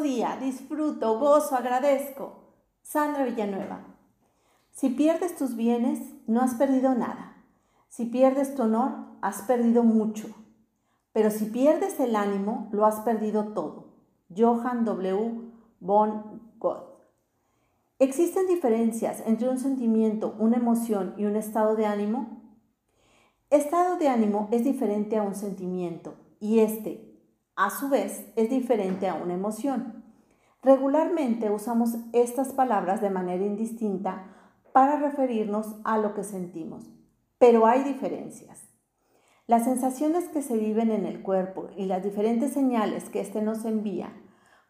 día. Disfruto, gozo, agradezco. Sandra Villanueva. Si pierdes tus bienes, no has perdido nada. Si pierdes tu honor, has perdido mucho. Pero si pierdes el ánimo, lo has perdido todo. Johann W. von Gogh. ¿Existen diferencias entre un sentimiento, una emoción y un estado de ánimo? Estado de ánimo es diferente a un sentimiento y este, a su vez, es diferente a una emoción. Regularmente usamos estas palabras de manera indistinta para referirnos a lo que sentimos, pero hay diferencias. Las sensaciones que se viven en el cuerpo y las diferentes señales que éste nos envía,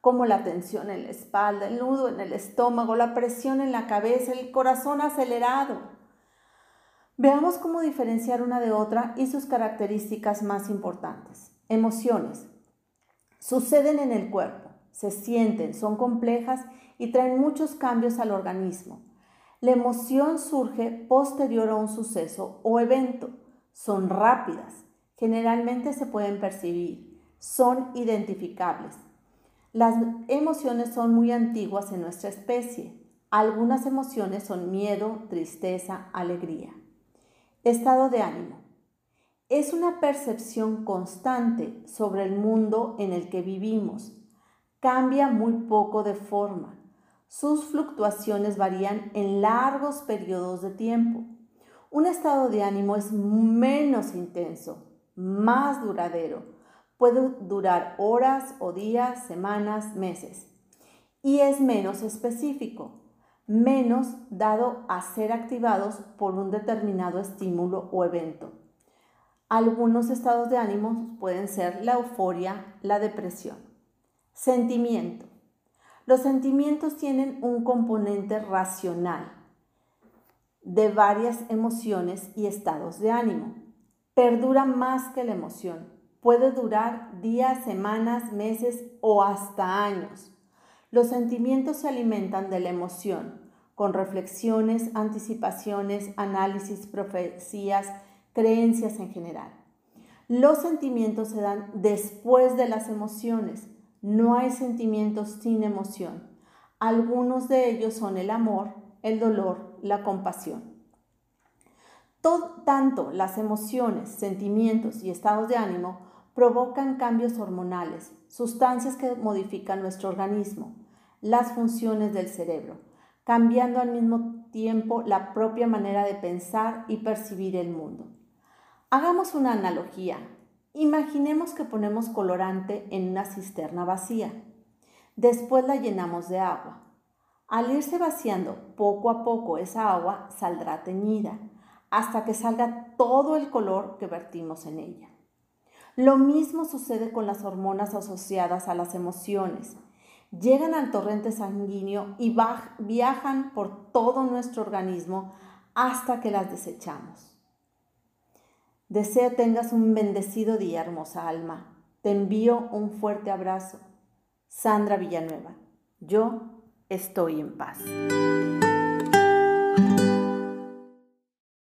como la tensión en la espalda, el nudo en el estómago, la presión en la cabeza, el corazón acelerado, Veamos cómo diferenciar una de otra y sus características más importantes. Emociones. Suceden en el cuerpo, se sienten, son complejas y traen muchos cambios al organismo. La emoción surge posterior a un suceso o evento. Son rápidas, generalmente se pueden percibir, son identificables. Las emociones son muy antiguas en nuestra especie. Algunas emociones son miedo, tristeza, alegría. Estado de ánimo. Es una percepción constante sobre el mundo en el que vivimos. Cambia muy poco de forma. Sus fluctuaciones varían en largos periodos de tiempo. Un estado de ánimo es menos intenso, más duradero. Puede durar horas o días, semanas, meses. Y es menos específico menos dado a ser activados por un determinado estímulo o evento. Algunos estados de ánimo pueden ser la euforia, la depresión. Sentimiento. Los sentimientos tienen un componente racional de varias emociones y estados de ánimo. Perdura más que la emoción. Puede durar días, semanas, meses o hasta años. Los sentimientos se alimentan de la emoción, con reflexiones, anticipaciones, análisis, profecías, creencias en general. Los sentimientos se dan después de las emociones. No hay sentimientos sin emoción. Algunos de ellos son el amor, el dolor, la compasión. tanto las emociones, sentimientos y estados de ánimo provocan cambios hormonales, sustancias que modifican nuestro organismo las funciones del cerebro, cambiando al mismo tiempo la propia manera de pensar y percibir el mundo. Hagamos una analogía. Imaginemos que ponemos colorante en una cisterna vacía. Después la llenamos de agua. Al irse vaciando poco a poco esa agua saldrá teñida hasta que salga todo el color que vertimos en ella. Lo mismo sucede con las hormonas asociadas a las emociones llegan al torrente sanguíneo y viajan por todo nuestro organismo hasta que las desechamos. Deseo tengas un bendecido día, hermosa alma. Te envío un fuerte abrazo. Sandra Villanueva. Yo estoy en paz.